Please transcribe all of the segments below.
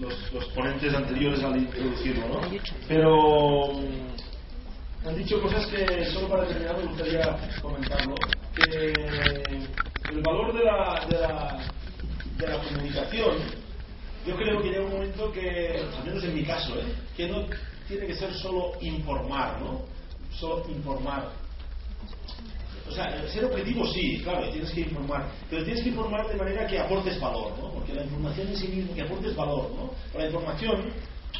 los, ponentes anteriores al introducirlo, ¿no? Pero mm, han dicho cosas que solo para terminar me gustaría comentarlo. Que el valor de la, de la, de la comunicación, yo creo que llega un momento que, al menos en mi caso, ¿eh? que no tiene que ser solo informar, ¿no? Solo informar o sea, ser objetivo sí, claro, tienes que informar, pero tienes que informar de manera que aportes valor, ¿no? Porque la información en sí misma, que aportes valor, ¿no? La información,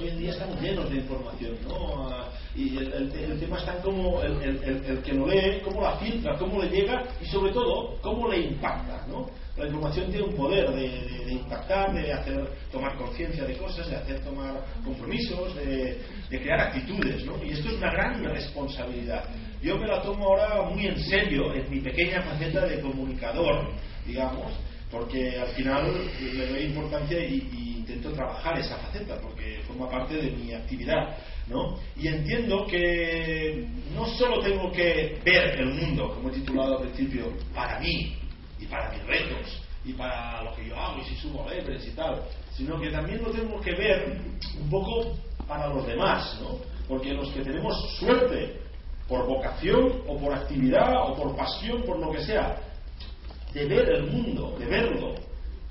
hoy en día estamos llenos de información, ¿no? Ah, y el, tema está en cómo el, que lo lee, cómo la filtra, cómo le llega y sobre todo, cómo le impacta, ¿no? La información tiene un poder de, impactar, de hacer tomar conciencia de cosas, de hacer tomar compromisos, de crear actitudes, ¿no? Y esto es una gran responsabilidad yo me la tomo ahora muy en serio en mi pequeña faceta de comunicador, digamos, porque al final le doy importancia y, intento trabajar esa faceta, porque forma parte de mi actividad. ¿no? Y entiendo que no solo tengo que ver el mundo, como he titulado al principio, para mí y para mis retos y para lo que yo hago y si subo a y tal, sino que también lo tengo que ver un poco para los demás, ¿no? porque los que tenemos suerte por vocación o por actividad o por pasión, por lo que sea, de ver el mundo, de verlo,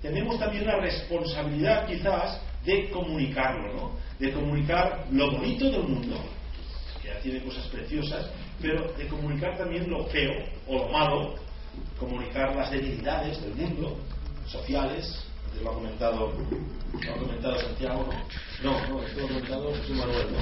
tenemos también la responsabilidad quizás de comunicarlo, ¿no? De comunicar lo bonito del mundo, que ya tiene cosas preciosas, pero de comunicar también lo feo o lo malo, comunicar las debilidades del mundo, sociales, lo ha comentado, lo ha comentado Santiago, ¿no? No, no, esto lo ha comentado José Manuel, ¿no?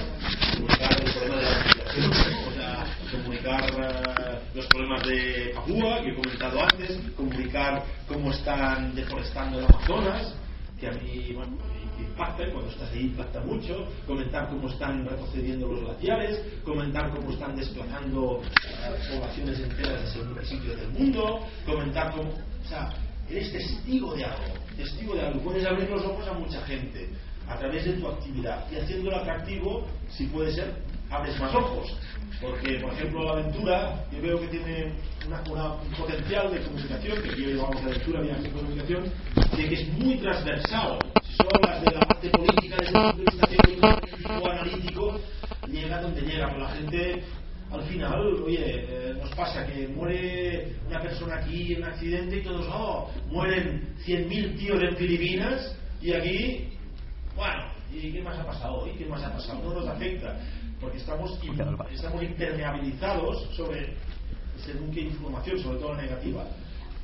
Comunicar el problema de la migración, o sea, comunicar uh, los problemas de Papúa, que he comentado antes, comunicar cómo están deforestando el Amazonas, que a mí, bueno, impacta, cuando estás ahí impacta mucho, comentar cómo están retrocediendo los glaciares, comentar cómo están desplazando uh, poblaciones enteras de sitios del mundo, comentar cómo, o sea, eres testigo de algo, testigo de algo. Puedes abrir los ojos a mucha gente a través de tu actividad y haciéndolo atractivo, si puede ser, abres más ojos. Porque, por ejemplo, la aventura, yo veo que tiene un potencial de comunicación, que aquí llevamos la aventura, viaje de comunicación, de que es muy transversal. Si solo hablas de la parte política desde el punto de vista teórico o analítico, llega donde llega. Pero la gente al final, oye, eh, nos pasa que muere una persona aquí en un accidente y todos, oh, mueren 100.000 tíos en Filipinas y aquí, bueno, ¿y qué más ha pasado hoy? ¿Qué más ha pasado? No nos afecta, porque estamos, estamos impermeabilizados sobre según qué información, sobre todo la negativa.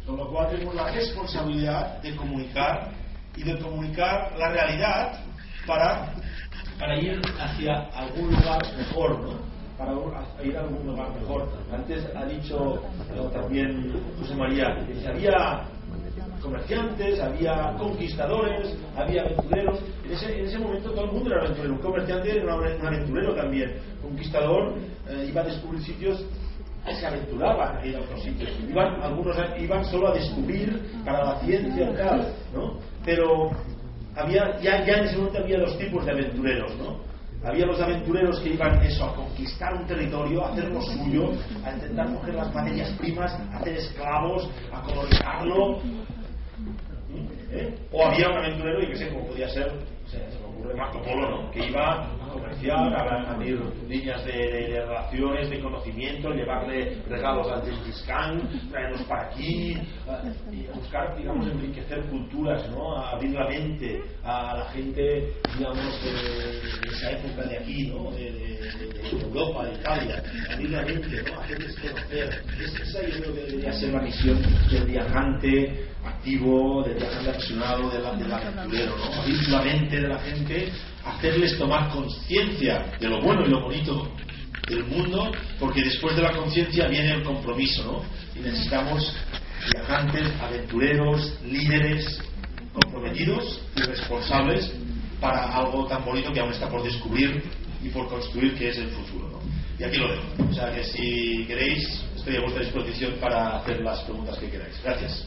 Con lo cual tenemos la responsabilidad de comunicar y de comunicar la realidad para, para ir hacia algún lugar mejor, ¿no? para ir a algún lugar mejor. Antes ha dicho también José María que había comerciantes, había conquistadores, había aventureros. En ese, en ese, momento todo el mundo era aventurero. Un comerciante era un aventurero también. Conquistador eh, iba a descubrir sitios se aventuraba a ir a otros sitios. Iban, algunos iban solo a descubrir para la ciencia tal, ¿no? Pero había, ya, ya en ese momento había dos tipos de aventureros, ¿no? Había los aventureros que iban eso, a conquistar un territorio, a hacer lo suyo, a intentar coger las materias primas, a hacer esclavos, a colonizarlo. O había un aventurero, y que sé cómo podía ser, se me ocurre Marco Polo, ¿no? que iba comercial, a abrir líneas de, de, relaciones, de conocimiento, llevarle regalos al Gengis Khan, traerlos para aquí, y buscar, digamos, enriquecer culturas, ¿no? A abrir la mente a la gente, digamos, de, esa época de aquí, ¿no? De, Europa, de Italia, abrir la mente, ¿no? Hacerles conocer. esa yo creo que debería ser la misión del viajante activo, del viajante apasionado, del, del aventurero, ¿no? Abrir la mente de la gente hacerles tomar conciencia de lo bueno y lo bonito del mundo, porque después de la conciencia viene el compromiso, ¿no? Y necesitamos viajantes, aventureros, líderes, comprometidos y responsables para algo tan bonito que aún está por descubrir y por construir que es el futuro. ¿no? Y aquí lo dejo. O sea que si queréis, estoy a vuestra disposición para hacer las preguntas que queráis. Gracias.